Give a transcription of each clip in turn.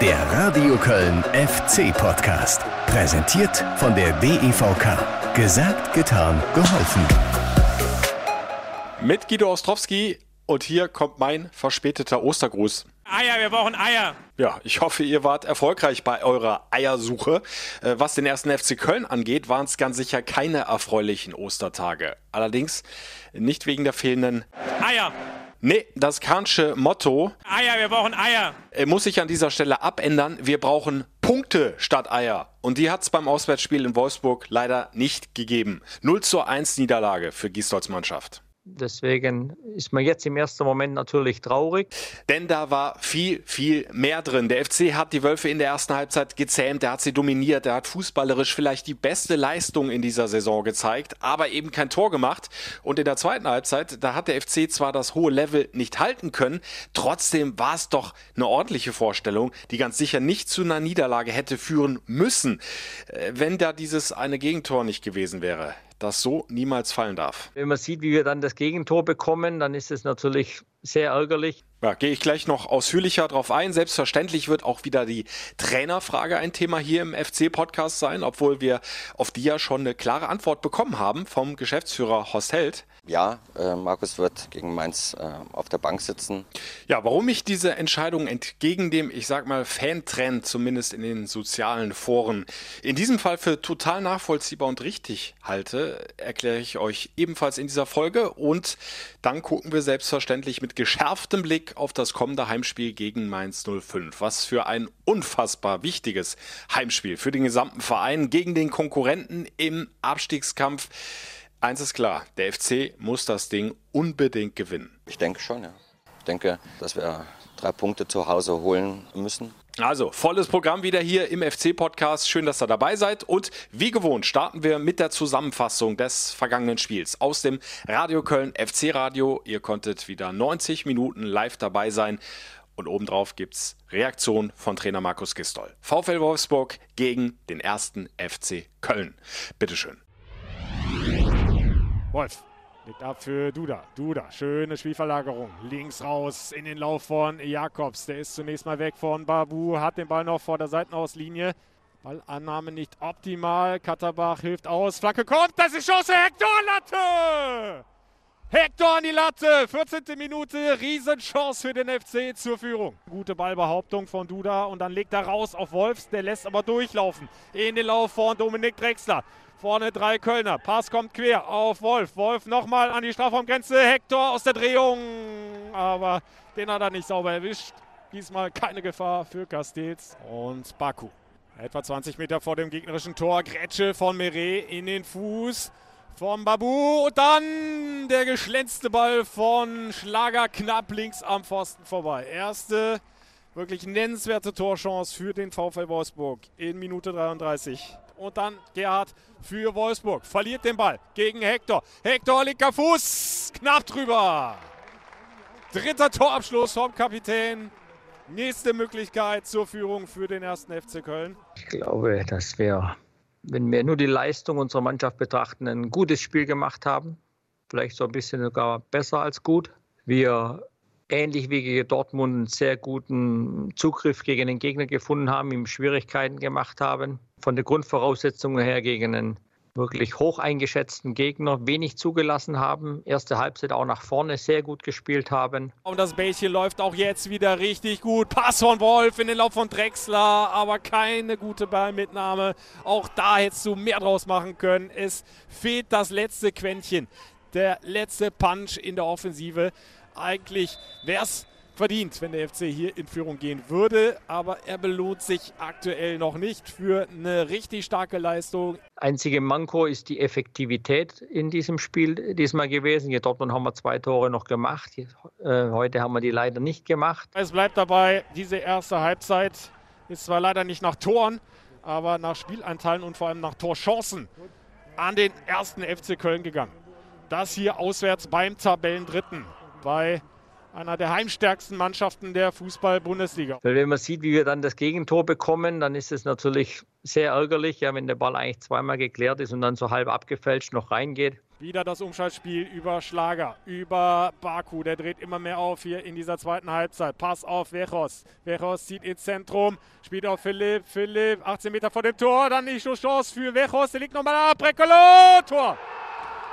Der Radio Köln FC Podcast. Präsentiert von der DEVK. Gesagt, getan, geholfen. Mit Guido Ostrowski und hier kommt mein verspäteter Ostergruß. Eier, wir brauchen Eier. Ja, ich hoffe, ihr wart erfolgreich bei eurer Eiersuche. Äh, was den ersten FC Köln angeht, waren es ganz sicher keine erfreulichen Ostertage. Allerdings nicht wegen der fehlenden Eier. Nee, das Kahnsche Motto Eier, wir brauchen Eier. äh, muss sich an dieser Stelle abändern. Wir brauchen Punkte statt Eier. Und die hat es beim Auswärtsspiel in Wolfsburg leider nicht gegeben. 0 zu 1 Niederlage für Gisdolds Mannschaft. Deswegen ist man jetzt im ersten Moment natürlich traurig. Denn da war viel, viel mehr drin. Der FC hat die Wölfe in der ersten Halbzeit gezähmt, er hat sie dominiert, er hat fußballerisch vielleicht die beste Leistung in dieser Saison gezeigt, aber eben kein Tor gemacht. Und in der zweiten Halbzeit, da hat der FC zwar das hohe Level nicht halten können, trotzdem war es doch eine ordentliche Vorstellung, die ganz sicher nicht zu einer Niederlage hätte führen müssen, äh, wenn da dieses eine Gegentor nicht gewesen wäre das so niemals fallen darf. Wenn man sieht, wie wir dann das Gegentor bekommen, dann ist es natürlich sehr ärgerlich. Ja, gehe ich gleich noch ausführlicher drauf ein. Selbstverständlich wird auch wieder die Trainerfrage ein Thema hier im FC-Podcast sein, obwohl wir auf die ja schon eine klare Antwort bekommen haben vom Geschäftsführer Horst Held. Ja, äh, Markus wird gegen Mainz äh, auf der Bank sitzen. Ja, warum ich diese Entscheidung entgegen dem, ich sag mal, Fantrend, zumindest in den sozialen Foren, in diesem Fall für total nachvollziehbar und richtig halte, erkläre ich euch ebenfalls in dieser Folge. Und dann gucken wir selbstverständlich mit geschärftem Blick auf das kommende Heimspiel gegen Mainz 05. Was für ein unfassbar wichtiges Heimspiel für den gesamten Verein gegen den Konkurrenten im Abstiegskampf. Eins ist klar, der FC muss das Ding unbedingt gewinnen. Ich denke schon, ja. Ich denke, dass wir drei Punkte zu Hause holen müssen. Also, volles Programm wieder hier im FC-Podcast. Schön, dass ihr dabei seid. Und wie gewohnt starten wir mit der Zusammenfassung des vergangenen Spiels aus dem Radio Köln FC Radio. Ihr konntet wieder 90 Minuten live dabei sein. Und obendrauf gibt's Reaktion von Trainer Markus Gistol. VfL Wolfsburg gegen den ersten FC Köln. Bitteschön. Wolf. Legt ab für Duda. Duda, schöne Spielverlagerung. Links raus in den Lauf von Jakobs. Der ist zunächst mal weg von Babu, hat den Ball noch vor der Seitenauslinie. Ballannahme nicht optimal. Katterbach hilft aus. Flagge kommt, das ist Chance. Hector Latte! Hector an die Latte. 14. Minute. Riesenchance für den FC zur Führung. Gute Ballbehauptung von Duda und dann legt er raus auf Wolfs. Der lässt aber durchlaufen. In den Lauf von Dominik Drexler. Vorne drei Kölner. Pass kommt quer auf Wolf. Wolf nochmal an die Strafraumgrenze. Hector aus der Drehung. Aber den hat er nicht sauber erwischt. Diesmal keine Gefahr für Castells und Baku. Etwa 20 Meter vor dem gegnerischen Tor. Grätsche von Meret in den Fuß vom Babu. Und dann der geschlänzte Ball von Schlager knapp links am Pfosten vorbei. Erste wirklich nennenswerte Torchance für den VfL Wolfsburg in Minute 33. Und dann Gerhard für Wolfsburg. Verliert den Ball gegen Hector. Hector linker Fuß. Knapp drüber. Dritter Torabschluss vom Kapitän. Nächste Möglichkeit zur Führung für den ersten FC Köln. Ich glaube, dass wir, wenn wir nur die Leistung unserer Mannschaft betrachten, ein gutes Spiel gemacht haben. Vielleicht so ein bisschen sogar besser als gut. Wir ähnlich wie gegen Dortmund einen sehr guten Zugriff gegen den Gegner gefunden haben, ihm Schwierigkeiten gemacht haben. Von der Grundvoraussetzung her gegen einen wirklich hoch eingeschätzten Gegner wenig zugelassen haben. Erste Halbzeit auch nach vorne sehr gut gespielt haben. Und das Bällchen läuft auch jetzt wieder richtig gut. Pass von Wolf in den Lauf von Drexler, aber keine gute Ballmitnahme. Auch da hättest du mehr draus machen können. Es fehlt das letzte Quäntchen. Der letzte Punch in der Offensive. Eigentlich wäre es verdient, wenn der FC hier in Führung gehen würde, aber er belohnt sich aktuell noch nicht für eine richtig starke Leistung. Einzige Manko ist die Effektivität in diesem Spiel diesmal gewesen. Hier Dortmund haben wir zwei Tore noch gemacht. Äh, heute haben wir die leider nicht gemacht. Es bleibt dabei, diese erste Halbzeit ist zwar leider nicht nach Toren, aber nach Spielanteilen und vor allem nach Torchancen an den ersten FC Köln gegangen. Das hier auswärts beim Tabellendritten bei einer der heimstärksten Mannschaften der Fußball-Bundesliga. Wenn man sieht, wie wir dann das Gegentor bekommen, dann ist es natürlich sehr ärgerlich, ja, wenn der Ball eigentlich zweimal geklärt ist und dann so halb abgefälscht noch reingeht. Wieder das Umschaltspiel über Schlager, über Baku. Der dreht immer mehr auf hier in dieser zweiten Halbzeit. Pass auf Vechos. Vechos zieht ins Zentrum, spielt auf Philipp. Philipp, 18 Meter vor dem Tor. Dann die Chance für Vechos. Der liegt nochmal ab. Brekalo, Tor.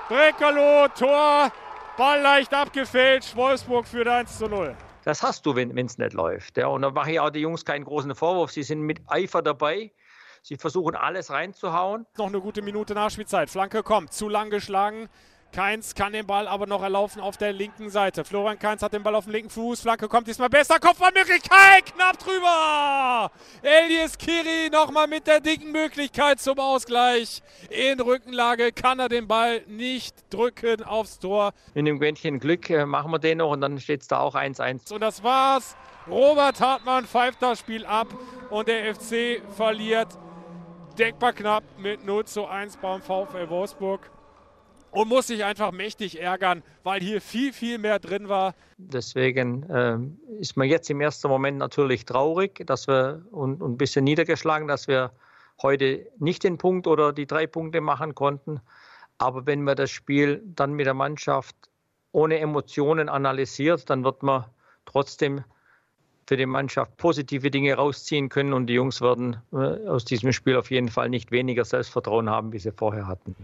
Brekalo, Tor. Ball leicht abgefälscht. Wolfsburg führt 1 zu 0. Das hast du, wenn es nicht läuft. Ja. Und da mache ich auch die Jungs keinen großen Vorwurf. Sie sind mit Eifer dabei. Sie versuchen alles reinzuhauen. Noch eine gute Minute Nachspielzeit. Flanke kommt, zu lang geschlagen. Keins kann den Ball aber noch erlaufen auf der linken Seite. Florian Keins hat den Ball auf dem linken Fuß. Flanke kommt diesmal besser. Kopfballmöglichkeit. Knapp drüber. Elias Kiri nochmal mit der dicken Möglichkeit zum Ausgleich. In Rückenlage kann er den Ball nicht drücken aufs Tor. In dem Quäntchen Glück äh, machen wir den noch und dann steht es da auch 1-1. Und das war's. Robert Hartmann pfeift das Spiel ab und der FC verliert denkbar knapp mit 0 zu 1 beim VfL Wolfsburg und muss sich einfach mächtig ärgern, weil hier viel, viel mehr drin war. Deswegen ähm, ist man jetzt im ersten Moment natürlich traurig dass wir, und, und ein bisschen niedergeschlagen, dass wir heute nicht den Punkt oder die drei Punkte machen konnten. Aber wenn man das Spiel dann mit der Mannschaft ohne Emotionen analysiert, dann wird man trotzdem für die Mannschaft positive Dinge rausziehen können und die Jungs werden äh, aus diesem Spiel auf jeden Fall nicht weniger Selbstvertrauen haben, wie sie vorher hatten.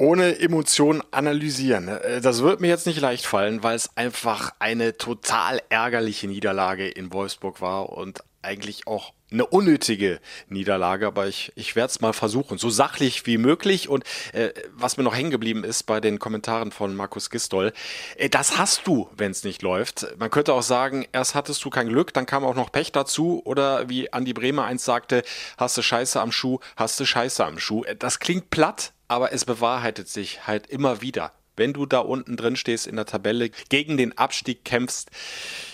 Ohne Emotionen analysieren. Äh, das wird mir jetzt nicht leicht fallen, weil es einfach eine total ärgerliche Niederlage in Wolfsburg war und eigentlich auch eine unnötige Niederlage, aber ich, ich werde es mal versuchen, so sachlich wie möglich. Und äh, was mir noch hängen geblieben ist bei den Kommentaren von Markus Gistol, äh, das hast du, wenn es nicht läuft. Man könnte auch sagen, erst hattest du kein Glück, dann kam auch noch Pech dazu. Oder wie Andi Bremer eins sagte, hast du Scheiße am Schuh, hast du Scheiße am Schuh. Äh, das klingt platt, aber es bewahrheitet sich halt immer wieder wenn du da unten drin stehst in der Tabelle, gegen den Abstieg kämpfst,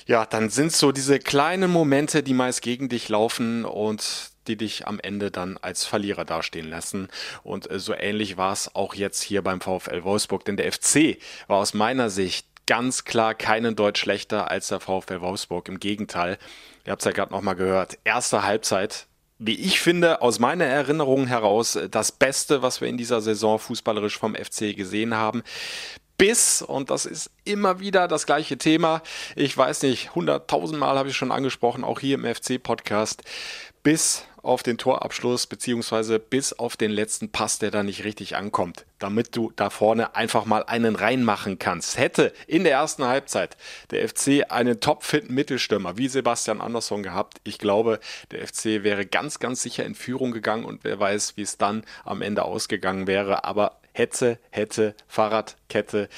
ja, dann sind so diese kleinen Momente, die meist gegen dich laufen und die dich am Ende dann als Verlierer dastehen lassen. Und äh, so ähnlich war es auch jetzt hier beim VfL Wolfsburg, denn der FC war aus meiner Sicht ganz klar keinen Deutsch schlechter als der VfL Wolfsburg. Im Gegenteil, ihr habt es ja gerade nochmal gehört, erste Halbzeit wie ich finde, aus meiner Erinnerung heraus äh, das Beste, was wir in dieser Saison fußballerisch vom FC gesehen haben. Bis, und das ist immer wieder das gleiche Thema, ich weiß nicht, hunderttausendmal habe ich schon angesprochen, auch hier im FC-Podcast, bis auf den Torabschluss beziehungsweise bis auf den letzten Pass, der da nicht richtig ankommt, damit du da vorne einfach mal einen reinmachen kannst. Hätte in der ersten Halbzeit der FC einen topfitten Mittelstürmer wie Sebastian Andersson gehabt, ich glaube, der FC wäre ganz, ganz sicher in Führung gegangen und wer weiß, wie es dann am Ende ausgegangen wäre. Aber hätte, hätte, Fahrradkette.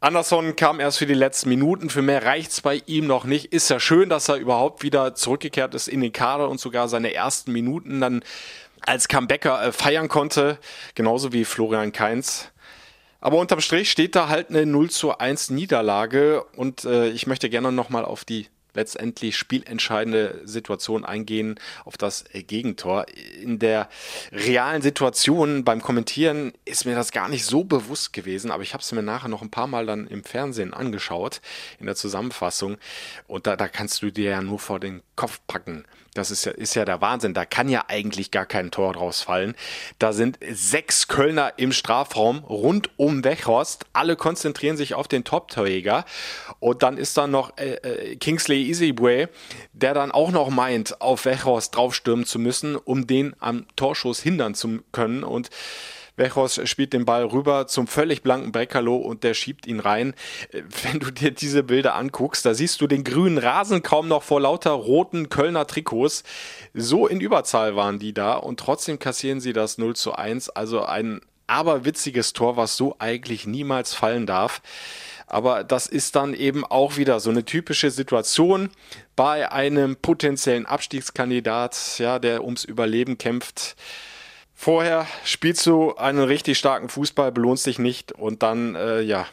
Anderson kam erst für die letzten Minuten. Für mehr reicht's bei ihm noch nicht. Ist ja schön, dass er überhaupt wieder zurückgekehrt ist in den Kader und sogar seine ersten Minuten dann als Comebacker äh, feiern konnte. Genauso wie Florian Kainz. Aber unterm Strich steht da halt eine 0 zu 1 Niederlage und äh, ich möchte gerne nochmal auf die letztendlich spielentscheidende Situation eingehen auf das Gegentor. In der realen Situation beim Kommentieren ist mir das gar nicht so bewusst gewesen, aber ich habe es mir nachher noch ein paar Mal dann im Fernsehen angeschaut, in der Zusammenfassung. Und da, da kannst du dir ja nur vor den Kopf packen, das ist ja, ist ja der Wahnsinn. Da kann ja eigentlich gar kein Tor draus fallen. Da sind sechs Kölner im Strafraum rund um Wechhorst. Alle konzentrieren sich auf den Top-Torjäger. Und dann ist da noch äh, äh, Kingsley Easyway, der dann auch noch meint, auf Wechhorst draufstürmen zu müssen, um den am Torschuss hindern zu können. Und Wechos spielt den Ball rüber zum völlig blanken Brekalo und der schiebt ihn rein. Wenn du dir diese Bilder anguckst, da siehst du den grünen Rasen kaum noch vor lauter roten Kölner Trikots. So in Überzahl waren die da und trotzdem kassieren sie das 0 zu 1. Also ein aberwitziges Tor, was so eigentlich niemals fallen darf. Aber das ist dann eben auch wieder so eine typische Situation bei einem potenziellen Abstiegskandidat, ja, der ums Überleben kämpft. Vorher spielst du einen richtig starken Fußball, belohnst dich nicht und dann, äh, ja,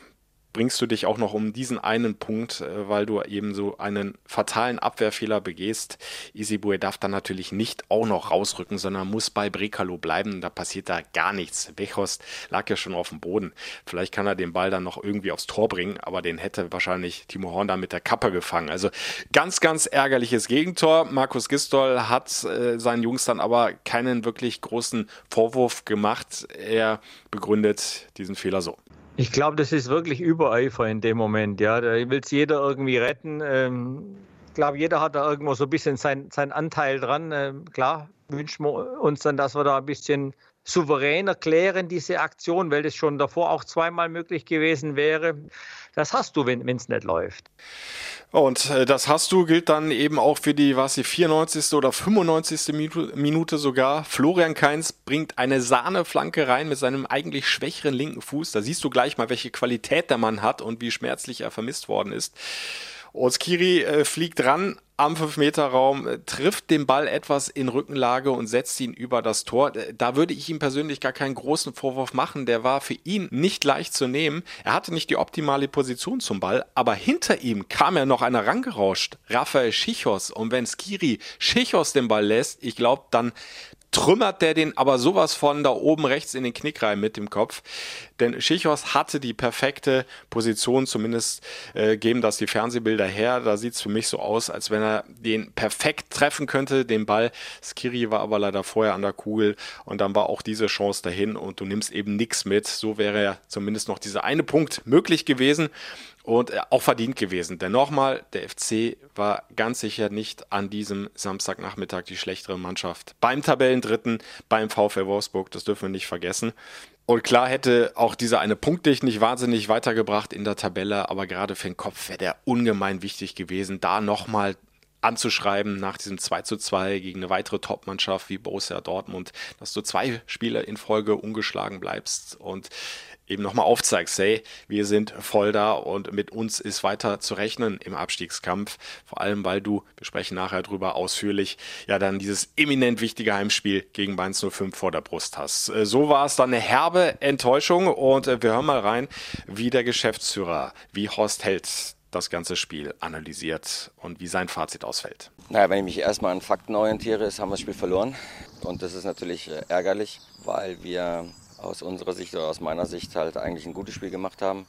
bringst du dich auch noch um diesen einen Punkt, äh, weil du eben so einen fatalen Abwehrfehler begehst. Isibue darf dann natürlich nicht auch noch rausrücken, sondern muss bei Brekalo bleiben. Da passiert da gar nichts. Wechost lag ja schon auf dem Boden. Vielleicht kann er den Ball dann noch irgendwie aufs Tor bringen, aber den hätte wahrscheinlich Timo Horn da mit der Kappe gefangen. Also ganz, ganz ärgerliches Gegentor. Markus Gistol hat äh, seinen Jungs dann aber keinen wirklich großen Vorwurf gemacht. Er begründet diesen Fehler so. Ich glaube, das ist wirklich Übereifer in dem Moment. Ja, da will es jeder irgendwie retten. Ähm, ich glaube, jeder hat da irgendwo so ein bisschen sein, seinen Anteil dran. Ähm, klar wünschen wir uns dann, dass wir da ein bisschen souverän erklären, diese Aktion, weil das schon davor auch zweimal möglich gewesen wäre. Das hast du, wenn es nicht läuft. Und äh, das hast du, gilt dann eben auch für die, was die 94. oder 95. Minute sogar. Florian Kainz bringt eine Sahneflanke rein mit seinem eigentlich schwächeren linken Fuß. Da siehst du gleich mal, welche Qualität der Mann hat und wie schmerzlich er vermisst worden ist. Oskiri äh, fliegt ran am 5-Meter-Raum, äh, trifft den Ball etwas in Rückenlage und setzt ihn über das Tor. Äh, da würde ich ihm persönlich gar keinen großen Vorwurf machen. Der war für ihn nicht leicht zu nehmen. Er hatte nicht die optimale Position zum Ball, aber hinter ihm kam ja noch einer rangerauscht. Raphael Schichos. Und wenn Skiri Schichos den Ball lässt, ich glaube, dann trümmert der den aber sowas von da oben rechts in den Knick rein mit dem Kopf. Denn Schichos hatte die perfekte Position, zumindest äh, geben das die Fernsehbilder her. Da sieht es für mich so aus, als wenn er den perfekt treffen könnte, den Ball. Skiri war aber leider vorher an der Kugel und dann war auch diese Chance dahin und du nimmst eben nichts mit. So wäre ja zumindest noch dieser eine Punkt möglich gewesen und äh, auch verdient gewesen. Denn nochmal, der FC war ganz sicher nicht an diesem Samstagnachmittag die schlechtere Mannschaft. Beim Tabellendritten, beim VfL Wolfsburg, das dürfen wir nicht vergessen. Und klar hätte auch dieser eine Punkt dich nicht wahnsinnig weitergebracht in der Tabelle, aber gerade für den Kopf wäre der ungemein wichtig gewesen, da nochmal anzuschreiben nach diesem 2 zu 2 gegen eine weitere Topmannschaft wie Borussia Dortmund, dass du zwei Spiele in Folge ungeschlagen bleibst und eben nochmal aufzeigst, hey, wir sind voll da und mit uns ist weiter zu rechnen im Abstiegskampf. Vor allem, weil du, wir sprechen nachher drüber ausführlich, ja dann dieses eminent wichtige Heimspiel gegen Mainz 05 vor der Brust hast. Äh, so war es dann eine herbe Enttäuschung und äh, wir hören mal rein, wie der Geschäftsführer, wie Horst Held das ganze Spiel analysiert und wie sein Fazit ausfällt. Naja, wenn ich mich erstmal an Fakten orientiere, ist, haben wir das Spiel verloren. Und das ist natürlich äh, ärgerlich, weil wir aus unserer Sicht oder aus meiner Sicht halt eigentlich ein gutes Spiel gemacht haben.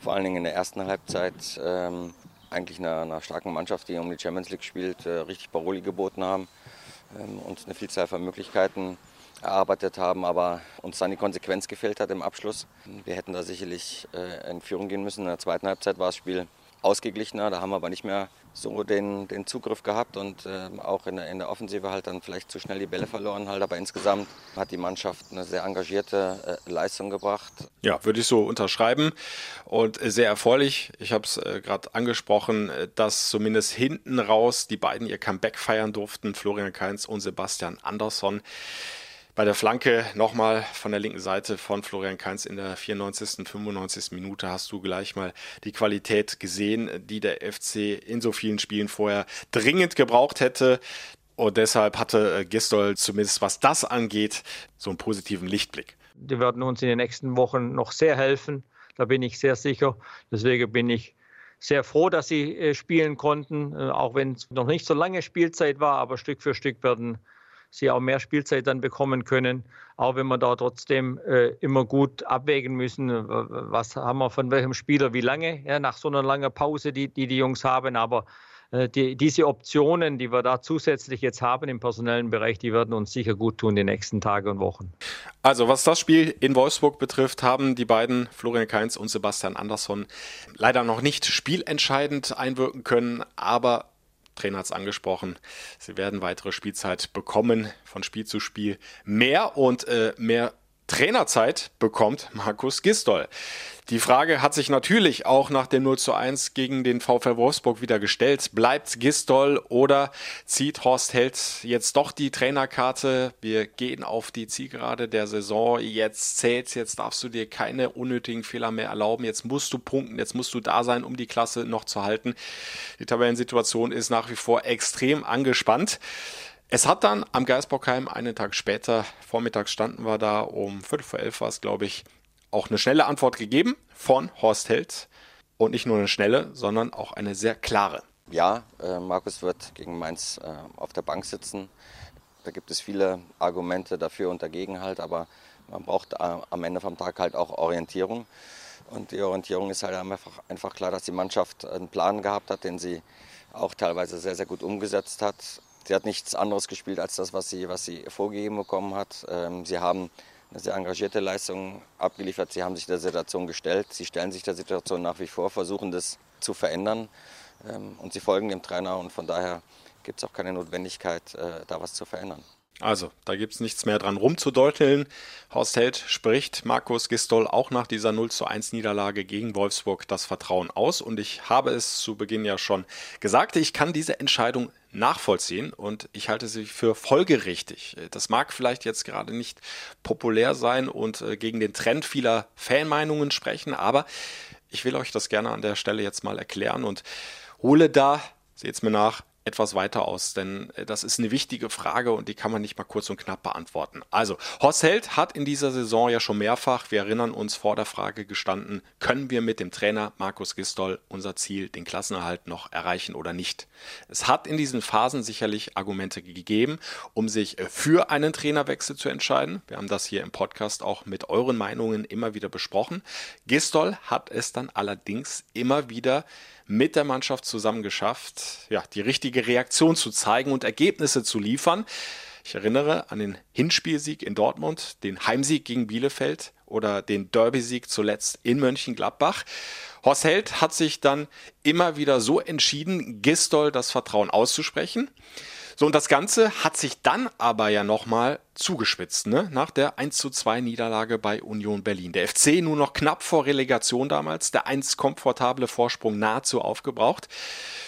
Vor allen Dingen in der ersten Halbzeit ähm, eigentlich einer, einer, starken Mannschaft, die um die Champions League spielt, äh, richtig Paroli geboten haben, ähm, uns eine Vielzahl von Möglichkeiten erarbeitet haben, aber uns dann die Konsequenz gefehlt hat im Abschluss. Wir hätten da sicherlich äh, in Führung gehen müssen. In der zweiten Halbzeit war das Spiel ausgeglichener. Da haben wir aber nicht mehr so den, den Zugriff gehabt und äh, auch in der, in der Offensive halt dann vielleicht zu schnell die Bälle verloren. Halt. Aber insgesamt hat die Mannschaft eine sehr engagierte äh, Leistung gebracht. Ja, würde ich so unterschreiben und sehr erfreulich. Ich habe es äh, gerade angesprochen, äh, dass zumindest hinten raus die beiden ihr Comeback feiern durften, Florian Kainz und Sebastian Andersson. Bei der Flanke nochmal von der linken Seite von Florian Kainz in der 94., 95. Minute hast du gleich mal die Qualität gesehen, die der FC in so vielen Spielen vorher dringend gebraucht hätte. Und deshalb hatte äh, Gistol zumindest was das angeht, so einen positiven Lichtblick. Die werden uns in den nächsten Wochen noch sehr helfen. Da bin ich sehr sicher. Deswegen bin ich sehr froh, dass sie äh, spielen konnten, äh, auch wenn es noch nicht so lange Spielzeit war, aber Stück für Stück werden sie auch mehr Spielzeit dann bekommen können, auch wenn wir da trotzdem äh, immer gut abwägen müssen, was haben wir von welchem Spieler wie lange, ja, nach so einer langen Pause, die die, die Jungs haben, aber äh, die, diese Optionen, die wir da zusätzlich jetzt haben im personellen Bereich, die werden uns sicher gut tun die nächsten Tage und Wochen. Also was das Spiel in Wolfsburg betrifft, haben die beiden Florian Kainz und Sebastian Andersson leider noch nicht spielentscheidend einwirken können, aber Trainer hat es angesprochen, sie werden weitere Spielzeit bekommen, von Spiel zu Spiel. Mehr und äh, mehr Trainerzeit bekommt Markus Gistol. Die Frage hat sich natürlich auch nach dem 0 zu 1 gegen den VfL Wolfsburg wieder gestellt. Bleibt Gistol oder zieht Horst Held jetzt doch die Trainerkarte? Wir gehen auf die Zielgerade der Saison. Jetzt zählt's, jetzt darfst du dir keine unnötigen Fehler mehr erlauben. Jetzt musst du punkten, jetzt musst du da sein, um die Klasse noch zu halten. Die Tabellensituation ist nach wie vor extrem angespannt. Es hat dann am Geisbockheim einen Tag später, vormittags standen wir da, um Viertel vor elf war es, glaube ich, auch eine schnelle Antwort gegeben von Horst Held. Und nicht nur eine schnelle, sondern auch eine sehr klare. Ja, äh, Markus wird gegen Mainz äh, auf der Bank sitzen. Da gibt es viele Argumente dafür und dagegen halt, aber man braucht äh, am Ende vom Tag halt auch Orientierung. Und die Orientierung ist halt einfach, einfach klar, dass die Mannschaft einen Plan gehabt hat, den sie auch teilweise sehr, sehr gut umgesetzt hat. Sie hat nichts anderes gespielt als das, was sie, was sie vorgegeben bekommen hat. Ähm, sie haben eine sehr engagierte Leistung abgeliefert. Sie haben sich der Situation gestellt. Sie stellen sich der Situation nach wie vor, versuchen das zu verändern. Ähm, und sie folgen dem Trainer. Und von daher gibt es auch keine Notwendigkeit, äh, da was zu verändern. Also, da gibt es nichts mehr dran rumzudeuteln. Horst Held spricht Markus Gistol auch nach dieser 0 zu 1 Niederlage gegen Wolfsburg das Vertrauen aus. Und ich habe es zu Beginn ja schon gesagt, ich kann diese Entscheidung nachvollziehen und ich halte sie für folgerichtig. Das mag vielleicht jetzt gerade nicht populär sein und äh, gegen den Trend vieler Fanmeinungen sprechen, aber ich will euch das gerne an der Stelle jetzt mal erklären und hole da, seht's mir nach, etwas weiter aus, denn äh, das ist eine wichtige Frage und die kann man nicht mal kurz und knapp beantworten. Also, Horst Held hat in dieser Saison ja schon mehrfach, wir erinnern uns, vor der Frage gestanden, können wir mit dem Trainer Markus Gistol unser Ziel, den Klassenerhalt, noch erreichen oder nicht? Es hat in diesen Phasen sicherlich Argumente gegeben, um sich äh, für einen Trainerwechsel zu entscheiden. Wir haben das hier im Podcast auch mit euren Meinungen immer wieder besprochen. Gistol hat es dann allerdings immer wieder mit der Mannschaft zusammen geschafft, ja, die richtige Reaktion zu zeigen und Ergebnisse zu liefern. Ich erinnere an den Hinspielsieg in Dortmund, den Heimsieg gegen Bielefeld oder den Derby-Sieg zuletzt in Mönchengladbach. Horst Held hat sich dann immer wieder so entschieden, Gistol das Vertrauen auszusprechen. So, und das Ganze hat sich dann aber ja nochmal zugespitzt, ne? nach der 1 zu 2 Niederlage bei Union Berlin. Der FC nur noch knapp vor Relegation damals, der einst komfortable Vorsprung nahezu aufgebraucht.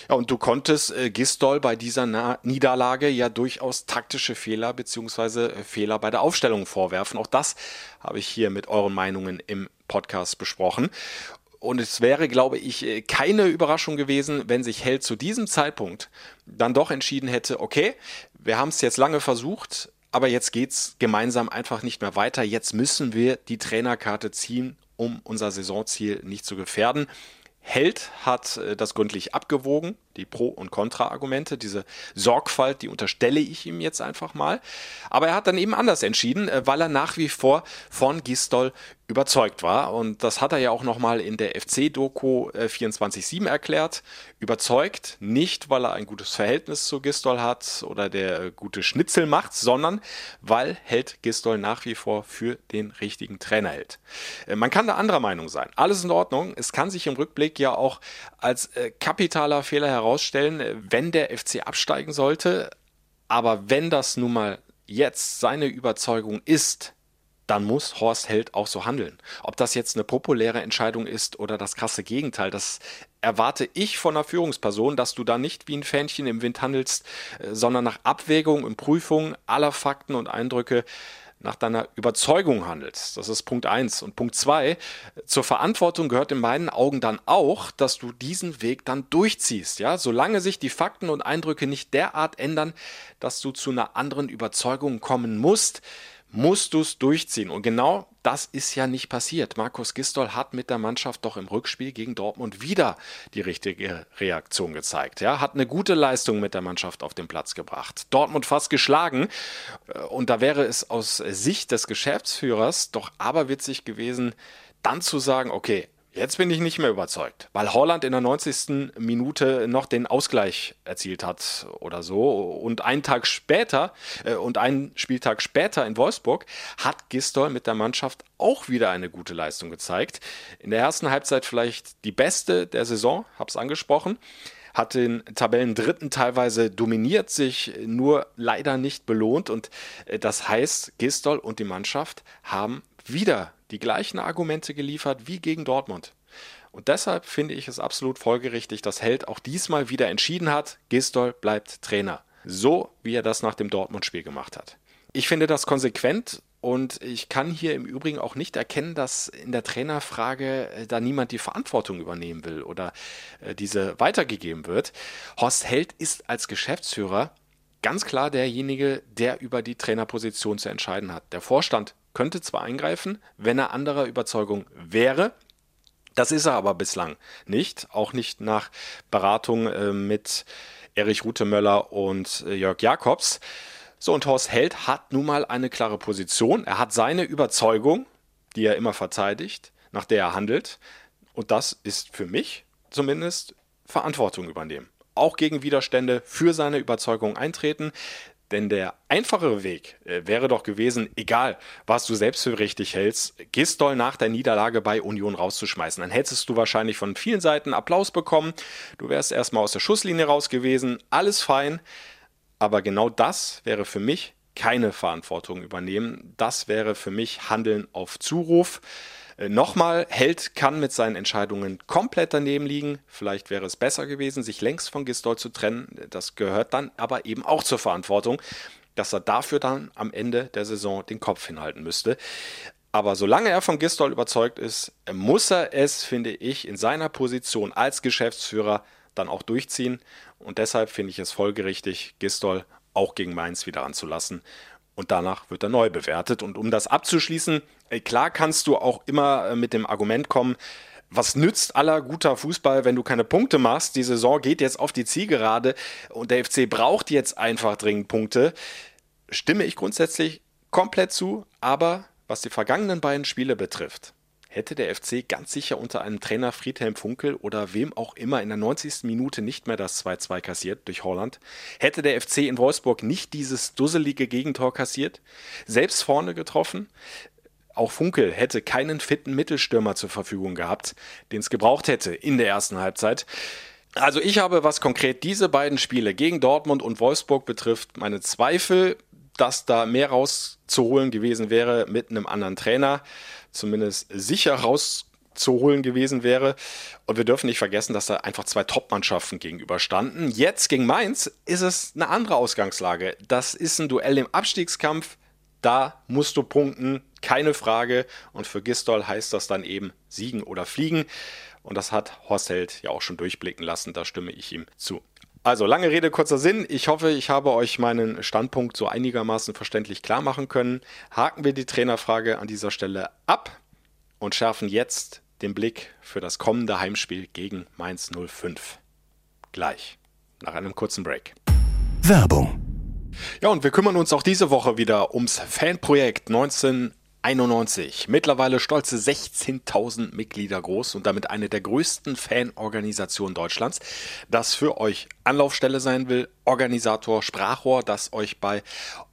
Ja, und du konntest äh, Gistol bei dieser Na Niederlage ja durchaus taktische Fehler beziehungsweise äh, Fehler bei der Aufstellung vorwerfen. Auch das habe ich hier mit euren Meinungen im Podcast besprochen. Und es wäre, glaube ich, äh, keine Überraschung gewesen, wenn sich Held zu diesem Zeitpunkt dann doch entschieden hätte, okay, wir haben es jetzt lange versucht, aber jetzt geht's gemeinsam einfach nicht mehr weiter. Jetzt müssen wir die Trainerkarte ziehen, um unser Saisonziel nicht zu gefährden. Held hat äh, das gründlich abgewogen, die Pro- und Kontra-Argumente, diese Sorgfalt, die unterstelle ich ihm jetzt einfach mal. Aber er hat dann eben anders entschieden, äh, weil er nach wie vor von Gistol überzeugt war. Und das hat er ja auch nochmal in der FC-Doku 24-7 erklärt. Überzeugt nicht, weil er ein gutes Verhältnis zu Gistol hat oder der gute Schnitzel macht, sondern weil Held Gistol nach wie vor für den richtigen Trainer hält. Äh, man kann da anderer Meinung sein. Alles in Ordnung. Es kann sich im Rückblick ja auch als äh, kapitaler Fehler herausstellen, äh, wenn der FC absteigen sollte. Aber wenn das nun mal jetzt seine Überzeugung ist, dann muss Horst Held auch so handeln. Ob das jetzt eine populäre Entscheidung ist oder das krasse Gegenteil, das erwarte ich von einer Führungsperson, dass du da nicht wie ein Fähnchen im Wind handelst, äh, sondern nach Abwägung und Prüfung aller Fakten und Eindrücke nach deiner Überzeugung handelst. Das ist Punkt eins Und Punkt zwei zur Verantwortung gehört in meinen Augen dann auch, dass du diesen Weg dann durchziehst. Ja, solange sich die Fakten und Eindrücke nicht derart ändern, dass du zu einer anderen Überzeugung kommen musst, musst du es durchziehen. Und genau das ist ja nicht passiert. Markus Gistol hat mit der Mannschaft doch im Rückspiel gegen Dortmund wieder die richtige Reaktion gezeigt. Ja, hat eine gute Leistung mit der Mannschaft auf den Platz gebracht. Dortmund fast geschlagen. Und da wäre es aus Sicht des Geschäftsführers doch aberwitzig gewesen, dann zu sagen, okay, Jetzt bin ich nicht mehr überzeugt, weil Holland in der 90. Minute noch den Ausgleich erzielt hat oder so. Und einen Tag später äh, und einen Spieltag später in Wolfsburg hat Gistol mit der Mannschaft auch wieder eine gute Leistung gezeigt. In der ersten Halbzeit vielleicht die beste der Saison, hab's angesprochen hat den Tabellen Dritten teilweise dominiert, sich nur leider nicht belohnt. Und äh, das heißt, Gistol und die Mannschaft haben wieder die gleichen Argumente geliefert wie gegen Dortmund. Und deshalb finde ich es absolut folgerichtig, dass Held auch diesmal wieder entschieden hat, Gistol bleibt Trainer. So wie er das nach dem Dortmund-Spiel gemacht hat. Ich finde das konsequent und ich kann hier im Übrigen auch nicht erkennen, dass in der Trainerfrage äh, da niemand die Verantwortung übernehmen will oder äh, diese weitergegeben wird. Horst Held ist als Geschäftsführer ganz klar derjenige, der über die Trainerposition zu entscheiden hat. Der Vorstand könnte zwar eingreifen, wenn er anderer Überzeugung wäre, das ist er aber bislang nicht, auch nicht nach Beratung äh, mit Erich Rutemöller und äh, Jörg Jakobs. So, und Horst Held hat nun mal eine klare Position. Er hat seine Überzeugung, die er immer verteidigt, nach der er handelt. Und das ist für mich zumindest Verantwortung übernehmen. Auch gegen Widerstände für seine Überzeugung eintreten. Denn der einfachere Weg äh, wäre doch gewesen, egal was du selbst für richtig hältst, Gistol nach der Niederlage bei Union rauszuschmeißen. Dann hättest du wahrscheinlich von vielen Seiten Applaus bekommen. Du wärst erstmal aus der Schusslinie raus gewesen. Alles fein. Aber genau das wäre für mich keine Verantwortung übernehmen. Das wäre für mich Handeln auf Zuruf. Äh, nochmal, Held kann mit seinen Entscheidungen komplett daneben liegen. Vielleicht wäre es besser gewesen, sich längst von Gistol zu trennen. Das gehört dann aber eben auch zur Verantwortung, dass er dafür dann am Ende der Saison den Kopf hinhalten müsste. Aber solange er von Gistol überzeugt ist, muss er es, finde ich, in seiner Position als Geschäftsführer dann auch durchziehen. Und deshalb finde ich es folgerichtig, Gistol auch gegen Mainz wieder anzulassen und danach wird er neu bewertet. Und um das abzuschließen, klar kannst du auch immer äh, mit dem Argument kommen, was nützt aller guter Fußball, wenn du keine Punkte machst? Die Saison geht jetzt auf die Zielgerade und der FC braucht jetzt einfach dringend Punkte. Stimme ich grundsätzlich komplett zu, aber was die vergangenen beiden Spiele betrifft, hätte der FC ganz sicher unter einem Trainer Friedhelm Funkel oder wem auch immer in der 90. Minute nicht mehr das 2-2 kassiert durch Holland, hätte der FC in Wolfsburg nicht dieses dusselige Gegentor kassiert, selbst vorne getroffen, auch Funkel hätte keinen fitten Mittelstürmer zur Verfügung gehabt, den es gebraucht hätte in der ersten Halbzeit. Also ich habe, was konkret diese beiden Spiele gegen Dortmund und Wolfsburg betrifft, meine Zweifel, dass da mehr rauszuholen gewesen wäre mit einem anderen Trainer zumindest sicher rauszuholen gewesen wäre. Und wir dürfen nicht vergessen, dass da einfach zwei Top-Mannschaften gegenüberstanden. Jetzt gegen Mainz ist es eine andere Ausgangslage. Das ist ein Duell im Abstiegskampf. Da musst du punkten, keine Frage. Und für Gistol heißt das dann eben siegen oder fliegen. Und das hat Horst Held ja auch schon durchblicken lassen. Da stimme ich ihm zu. Also lange Rede, kurzer Sinn. Ich hoffe, ich habe euch meinen Standpunkt so einigermaßen verständlich klar machen können. Haken wir die Trainerfrage an dieser Stelle ab und schärfen jetzt den Blick für das kommende Heimspiel gegen Mainz 05. Gleich, nach einem kurzen Break. Werbung. Ja, und wir kümmern uns auch diese Woche wieder ums Fanprojekt 19 91. Mittlerweile stolze 16.000 Mitglieder groß und damit eine der größten Fanorganisationen Deutschlands, das für euch Anlaufstelle sein will, Organisator, Sprachrohr, das euch bei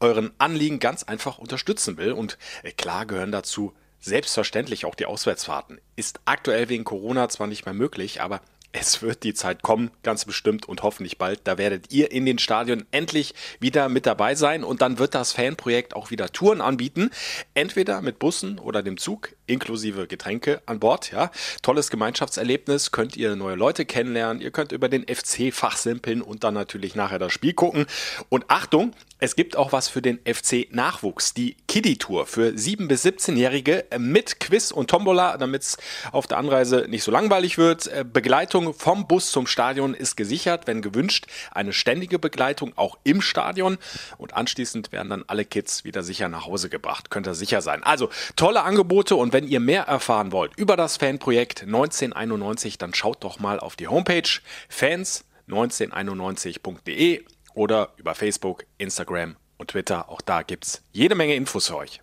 euren Anliegen ganz einfach unterstützen will. Und äh, klar gehören dazu selbstverständlich auch die Auswärtsfahrten. Ist aktuell wegen Corona zwar nicht mehr möglich, aber es wird die Zeit kommen, ganz bestimmt und hoffentlich bald. Da werdet ihr in den Stadien endlich wieder mit dabei sein und dann wird das Fanprojekt auch wieder Touren anbieten. Entweder mit Bussen oder dem Zug, inklusive Getränke an Bord. Ja, tolles Gemeinschaftserlebnis. Könnt ihr neue Leute kennenlernen. Ihr könnt über den FC fachsimpeln und dann natürlich nachher das Spiel gucken. Und Achtung, es gibt auch was für den FC Nachwuchs, die Kiddie Tour für 7- bis 17-Jährige mit Quiz und Tombola, damit es auf der Anreise nicht so langweilig wird. Äh, Begleitung vom Bus zum Stadion ist gesichert, wenn gewünscht, eine ständige Begleitung auch im Stadion und anschließend werden dann alle Kids wieder sicher nach Hause gebracht. Könnt ihr sicher sein. Also tolle Angebote und wenn ihr mehr erfahren wollt über das Fanprojekt 1991, dann schaut doch mal auf die Homepage fans 1991.de oder über Facebook, Instagram und Twitter. Auch da gibt es jede Menge Infos für euch.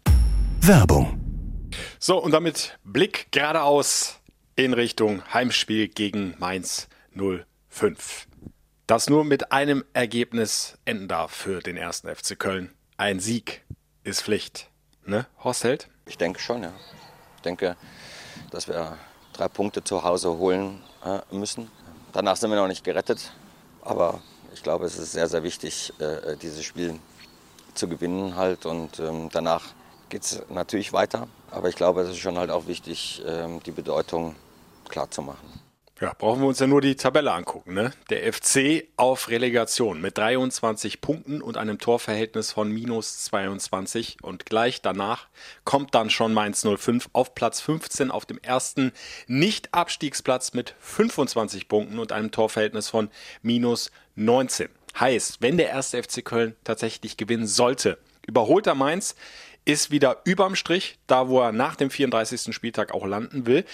Werbung. So, und damit Blick geradeaus in Richtung Heimspiel gegen Mainz 05. Das nur mit einem Ergebnis enden darf für den ersten FC Köln. Ein Sieg ist Pflicht. Ne, Horst Held? Ich denke schon, ja. Ich denke, dass wir drei Punkte zu Hause holen äh, müssen. Danach sind wir noch nicht gerettet, aber ich glaube, es ist sehr, sehr wichtig, äh, dieses Spiel zu gewinnen halt und ähm, danach geht es natürlich weiter. Aber ich glaube, es ist schon halt auch wichtig, ähm, die Bedeutung klar zu machen. Ja, brauchen wir uns ja nur die Tabelle angucken. Ne? Der FC auf Relegation mit 23 Punkten und einem Torverhältnis von minus 22. Und gleich danach kommt dann schon Mainz 05 auf Platz 15 auf dem ersten Nicht-Abstiegsplatz mit 25 Punkten und einem Torverhältnis von minus 19. Heißt, wenn der erste FC Köln tatsächlich gewinnen sollte, überholt er Mainz ist wieder überm Strich, da wo er nach dem 34. Spieltag auch landen will.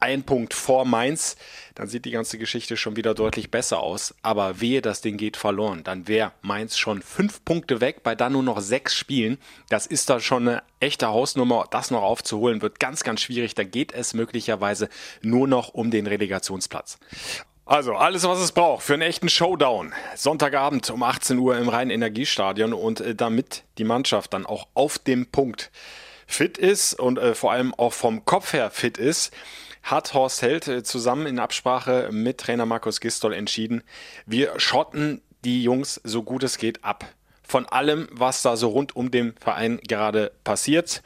Ein Punkt vor Mainz, dann sieht die ganze Geschichte schon wieder deutlich besser aus. Aber wehe, das Ding geht verloren. Dann wäre Mainz schon fünf Punkte weg bei dann nur noch sechs Spielen. Das ist da schon eine echte Hausnummer. Das noch aufzuholen wird ganz, ganz schwierig. Da geht es möglicherweise nur noch um den Relegationsplatz. Also alles, was es braucht für einen echten Showdown. Sonntagabend um 18 Uhr im Rhein-Energiestadion und äh, damit die Mannschaft dann auch auf dem Punkt fit ist und äh, vor allem auch vom Kopf her fit ist, hat Horst Held äh, zusammen in Absprache mit Trainer Markus Gistol entschieden, wir schotten die Jungs so gut es geht ab. Von allem, was da so rund um den Verein gerade passiert.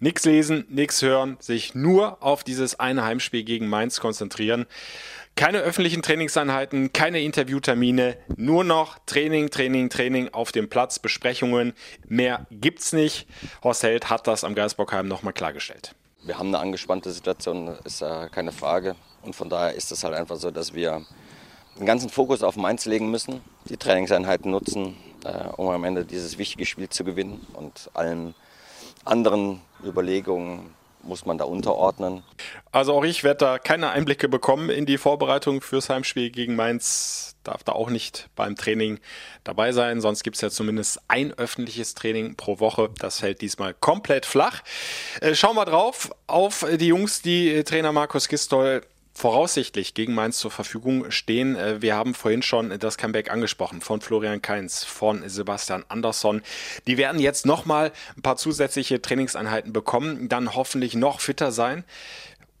Nichts lesen, nichts hören, sich nur auf dieses eine Heimspiel gegen Mainz konzentrieren. Keine öffentlichen Trainingseinheiten, keine Interviewtermine, nur noch Training, Training, Training auf dem Platz, Besprechungen. Mehr gibt's nicht. Horst Held hat das am Geisbockheim nochmal klargestellt. Wir haben eine angespannte Situation, ist äh, keine Frage. Und von daher ist es halt einfach so, dass wir den ganzen Fokus auf Mainz legen müssen, die Trainingseinheiten nutzen, äh, um am Ende dieses wichtige Spiel zu gewinnen und allen anderen Überlegungen muss man da unterordnen. Also auch ich werde da keine Einblicke bekommen in die Vorbereitung fürs Heimspiel gegen Mainz. Darf da auch nicht beim Training dabei sein. Sonst gibt es ja zumindest ein öffentliches Training pro Woche. Das fällt diesmal komplett flach. Äh, schauen wir drauf auf die Jungs, die Trainer Markus Gistol voraussichtlich gegen Mainz zur Verfügung stehen. Äh, wir haben vorhin schon das Comeback angesprochen von Florian Kainz, von Sebastian Andersson. Die werden jetzt nochmal ein paar zusätzliche Trainingseinheiten bekommen, dann hoffentlich noch fitter sein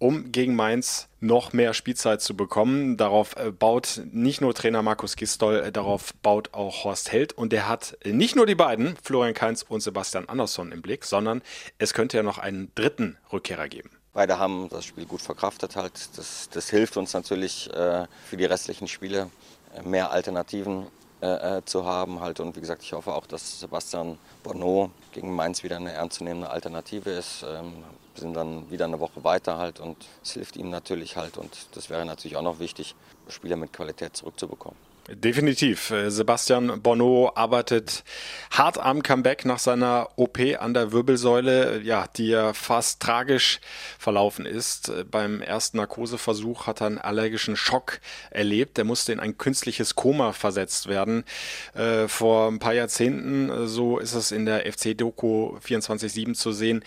um gegen Mainz noch mehr Spielzeit zu bekommen. Darauf äh, baut nicht nur Trainer Markus Gistol, äh, darauf baut auch Horst Held. Und der hat nicht nur die beiden, Florian Kainz und Sebastian Andersson im Blick, sondern es könnte ja noch einen dritten Rückkehrer geben. Beide haben das Spiel gut verkraftet halt. Das, das hilft uns natürlich äh, für die restlichen Spiele äh, mehr Alternativen äh, äh, zu haben halt. Und wie gesagt, ich hoffe auch, dass Sebastian Bonneau gegen Mainz wieder eine ernstzunehmende Alternative ist. Ähm, wir sind dann wieder eine Woche weiter halt und es hilft ihm natürlich halt. Und das wäre natürlich auch noch wichtig, Spieler mit Qualität zurückzubekommen. Definitiv. Äh, Sebastian Bonneau arbeitet hart am Comeback nach seiner OP an der Wirbelsäule, ja, die ja fast tragisch verlaufen ist. Äh, beim ersten Narkoseversuch hat er einen allergischen Schock erlebt. Er musste in ein künstliches Koma versetzt werden. Äh, vor ein paar Jahrzehnten, so ist es in der FC-Doku 24-7 zu sehen,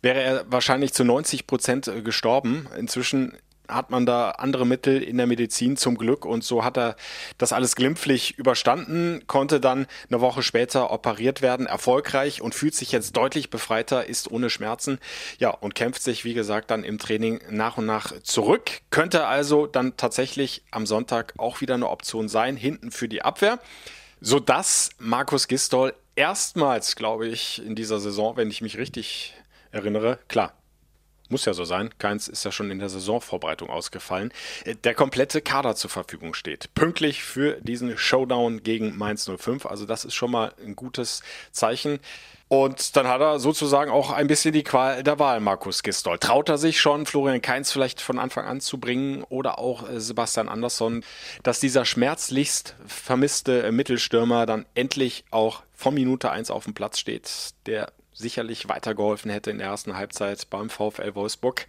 wäre er wahrscheinlich zu 90 Prozent gestorben. Inzwischen hat man da andere Mittel in der Medizin zum Glück. Und so hat er das alles glimpflich überstanden, konnte dann eine Woche später operiert werden, erfolgreich und fühlt sich jetzt deutlich befreiter, ist ohne Schmerzen, ja, und kämpft sich, wie gesagt, dann im Training nach und nach zurück. Könnte also dann tatsächlich am Sonntag auch wieder eine Option sein, hinten für die Abwehr, sodass Markus Gistol erstmals, glaube ich, in dieser Saison, wenn ich mich richtig erinnere, klar, muss ja so sein, Keins ist ja schon in der Saisonvorbereitung ausgefallen, äh, der komplette Kader zur Verfügung steht. Pünktlich für diesen Showdown gegen Mainz 05. Also das ist schon mal ein gutes Zeichen. Und dann hat er sozusagen auch ein bisschen die Qual der Wahl, Markus Gistol. Traut er sich schon, Florian Keins vielleicht von Anfang an zu bringen oder auch äh, Sebastian Andersson, dass dieser schmerzlichst vermisste Mittelstürmer dann endlich auch von Minute 1 auf dem Platz steht, der sicherlich weitergeholfen hätte in der ersten Halbzeit beim VfL Wolfsburg.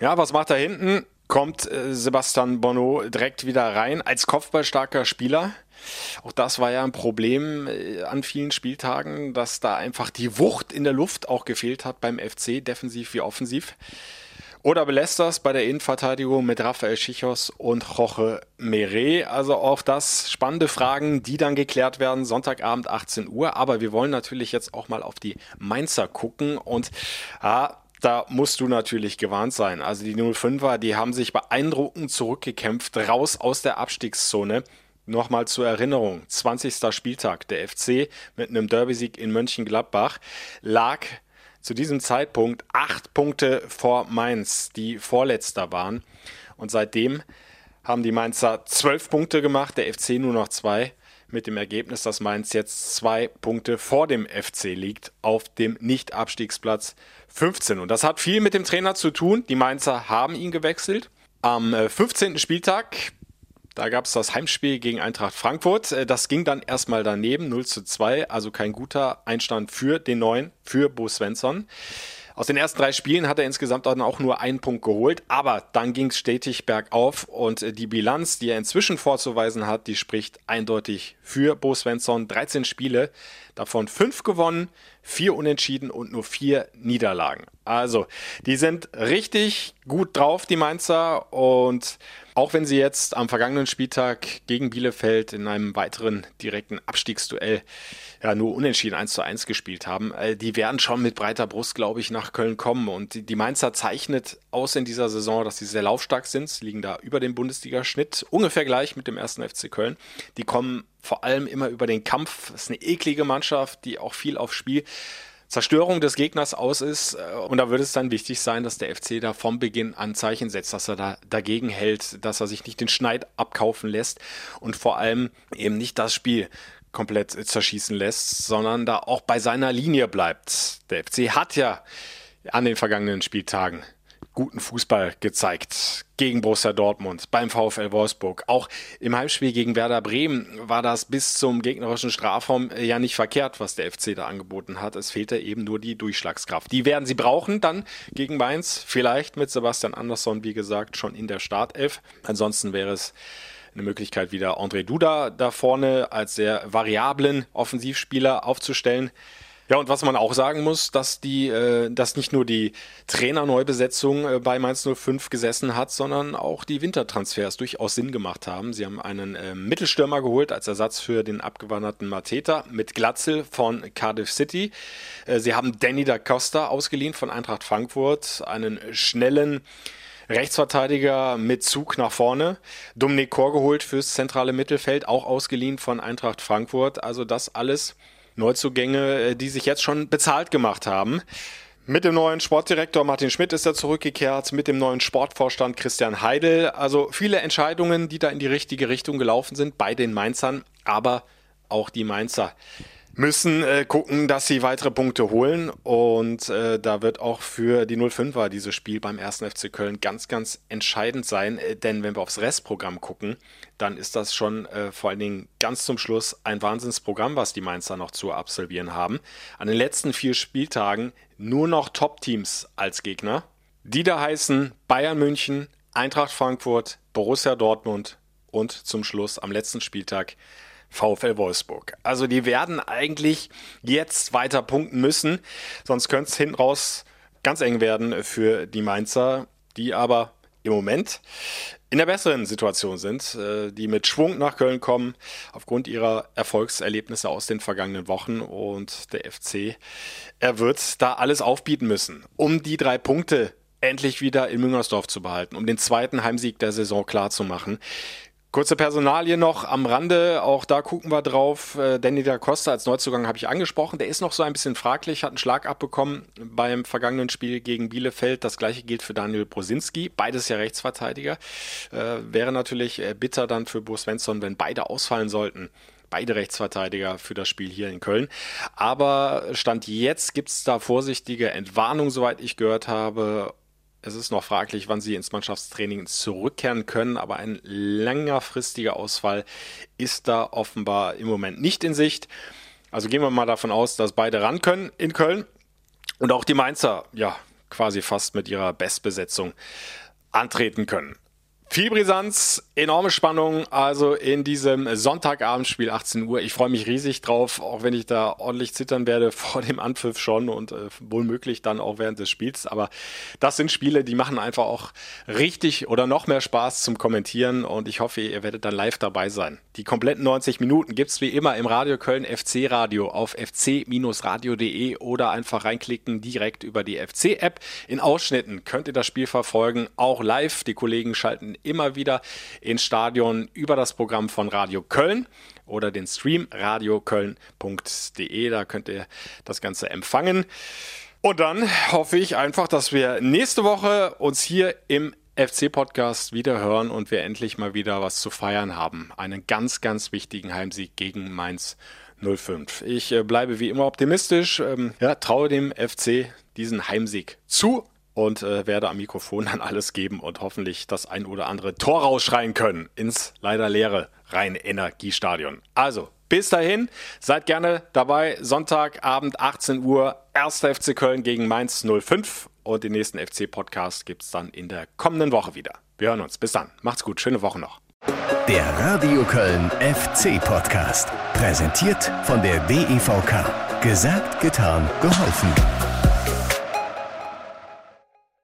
Ja, was macht er hinten? Kommt äh, Sebastian Bonneau direkt wieder rein als kopfballstarker Spieler. Auch das war ja ein Problem äh, an vielen Spieltagen, dass da einfach die Wucht in der Luft auch gefehlt hat beim FC, defensiv wie offensiv. Oder belässt das bei der Innenverteidigung mit Rafael Schichos und Jorge Meret. Also auch das spannende Fragen, die dann geklärt werden. Sonntagabend 18 Uhr. Aber wir wollen natürlich jetzt auch mal auf die Mainzer gucken. Und ah, da musst du natürlich gewarnt sein. Also die 05er, die haben sich beeindruckend zurückgekämpft, raus aus der Abstiegszone. Nochmal zur Erinnerung, 20. Spieltag, der FC mit einem Derby-Sieg in Mönchengladbach lag zu diesem Zeitpunkt acht Punkte vor Mainz, die Vorletzter waren. Und seitdem haben die Mainzer zwölf Punkte gemacht, der FC nur noch zwei. Mit dem Ergebnis, dass Mainz jetzt zwei Punkte vor dem FC liegt, auf dem Nicht-Abstiegsplatz 15. Und das hat viel mit dem Trainer zu tun. Die Mainzer haben ihn gewechselt. Am 15. Äh, Spieltag Da gab es das Heimspiel gegen Eintracht Frankfurt. Äh, das ging dann erstmal daneben, 0 zu 2, also kein guter Einstand für den neuen, für Bo Svensson. Aus den ersten drei Spielen hat er insgesamt dann auch nur einen Punkt geholt, aber dann ging es stetig bergauf und äh, die Bilanz, die er inzwischen vorzuweisen hat, die spricht eindeutig für Bo Svensson. 13 Spiele, davon fünf gewonnen, vier Unentschieden und nur vier Niederlagen. Also, die sind richtig gut drauf, die Mainzer. Und auch wenn sie jetzt am vergangenen Spieltag gegen Bielefeld in einem weiteren direkten Abstiegsduell ja nur unentschieden 1 zu 1 gespielt haben, äh, die werden schon mit breiter Brust, glaube ich, nach Köln kommen. Und die Mainzer zeichnet aus in dieser Saison, dass sie sehr laufstark sind. Sie liegen da über dem Bundesligaschnitt, ungefähr gleich mit dem ersten FC Köln. Die kommen vor allem immer über den Kampf. Das ist eine eklige Mannschaft, die auch viel aufs Spiel Zerstörung des Gegners aus ist. Äh, und da wird es dann wichtig sein, dass der FC da vom Beginn an Zeichen setzt, dass er da dagegen hält, dass er sich nicht den Schneid abkaufen lässt und vor allem eben nicht das Spiel komplett zerschießen lässt, sondern da auch bei seiner Linie bleibt. Der FC hat ja an den vergangenen Spieltagen guten Fußball gezeigt gegen Borussia Dortmund, beim VfL Wolfsburg. Auch im Heimspiel gegen Werder Bremen war das bis zum gegnerischen Strafraum ja nicht verkehrt, was der FC da angeboten hat. Es fehlte eben nur die Durchschlagskraft. Die werden sie brauchen dann gegen Mainz, vielleicht mit Sebastian Andersson, wie gesagt, schon in der Startelf. Ansonsten wäre es eine Möglichkeit, wieder André Duda da vorne als sehr variablen Offensivspieler aufzustellen. Ja, und was man auch sagen muss, dass die, äh, dass nicht nur die Trainerneubesetzung äh, bei Mainz 05 gesessen hat, sondern auch die Wintertransfers durchaus Sinn gemacht haben. Sie haben einen äh, Mittelstürmer geholt als Ersatz für den abgewanderten Mateta mit Glatzel von Cardiff City. Äh, sie haben Danny da Costa ausgeliehen von Eintracht Frankfurt, einen schnellen Rechtsverteidiger mit Zug nach vorne. Dominik Kor geholt fürs zentrale Mittelfeld, auch ausgeliehen von Eintracht Frankfurt. Also das alles Neuzugänge, äh, die sich jetzt schon bezahlt gemacht haben. Mit dem neuen Sportdirektor Martin Schmidt ist er zurückgekehrt, mit dem neuen Sportvorstand Christian Heidel. Also viele Entscheidungen, die da in die richtige Richtung gelaufen sind bei den Mainzern, aber auch die Mainzer müssen äh, gucken, dass sie weitere Punkte holen. Und äh, da wird auch für die 05er dieses Spiel beim 1. FC Köln ganz, ganz entscheidend sein. Äh, denn wenn wir aufs Restprogramm gucken, dann ist das schon äh, vor allen Dingen ganz zum Schluss ein Wahnsinnsprogramm, was die Mainzer noch zu absolvieren haben. An den letzten vier Spieltagen nur noch Top-Teams als Gegner. Die da heißen Bayern München, Eintracht Frankfurt, Borussia Dortmund und zum Schluss am letzten Spieltag VfL Wolfsburg. Also die werden eigentlich jetzt weiter punkten müssen, sonst könnte es hinten raus ganz eng werden für die Mainzer, die aber im Moment in der besseren Situation sind, äh, die mit Schwung nach Köln kommen, aufgrund ihrer Erfolgserlebnisse aus den vergangenen Wochen. Und der FC, er wird da alles aufbieten müssen, um die drei Punkte endlich wieder in Müngersdorf zu behalten, um den zweiten Heimsieg der Saison klar zu machen. Kurze Personalie noch am Rande, auch da gucken wir drauf. Äh, Danny da Costa als Neuzugang habe ich angesprochen. Der ist noch so ein bisschen fraglich, hat einen Schlag abbekommen beim vergangenen Spiel gegen Bielefeld. Das gleiche gilt für Daniel Brosinski, beides ja Rechtsverteidiger. Äh, wäre natürlich äh, bitter dann für Bo Svensson, wenn beide ausfallen sollten beide Rechtsverteidiger für das Spiel hier in Köln. Aber Stand jetzt gibt es da vorsichtige Entwarnung, soweit ich gehört habe. Es ist noch fraglich, wann sie ins Mannschaftstraining zurückkehren können, aber ein längerfristiger Ausfall ist da offenbar im Moment nicht in Sicht. Also gehen wir mal davon aus, dass beide ran können in Köln und auch die Mainzer, ja, quasi fast mit ihrer Bestbesetzung antreten können. Viel Brisanz, enorme Spannung, also in diesem Sonntagabendspiel 18 Uhr. Ich freue mich riesig drauf, auch wenn ich da ordentlich zittern werde vor dem Anpfiff schon und äh, wohl möglich dann auch während des Spiels. Aber das sind Spiele, die machen einfach auch richtig oder noch mehr Spaß zum Kommentieren und ich hoffe, ihr werdet dann live dabei sein. Die kompletten 90 Minuten gibt es wie immer im Radio Köln FC Radio auf fc-radio.de oder einfach reinklicken direkt über die FC-App. In Ausschnitten könnt ihr das Spiel verfolgen, auch live. Die Kollegen schalten immer wieder ins Stadion über das Programm von Radio Köln oder den Stream radioköln.de. Da könnt ihr das Ganze empfangen. Und dann hoffe ich einfach, dass wir nächste Woche uns hier im FC-Podcast wieder hören und wir endlich mal wieder was zu feiern haben. Einen ganz, ganz wichtigen Heimsieg gegen Mainz 05. Ich äh, bleibe wie immer optimistisch, ähm, ja, traue dem FC diesen Heimsieg zu und äh, werde am Mikrofon dann alles geben und hoffentlich das ein oder andere Tor rausschreien können ins leider leere Rhein-Energiestadion. Also, bis dahin, seid gerne dabei. Sonntagabend 18 Uhr, 1. FC Köln gegen Mainz 05 und den nächsten FC-Podcast gibt es dann in der kommenden Woche wieder. Wir hören uns. Bis dann. Macht's gut. Schöne Woche noch. Der Radio Köln FC Podcast. Präsentiert von der DEVK. Gesagt, getan, geholfen.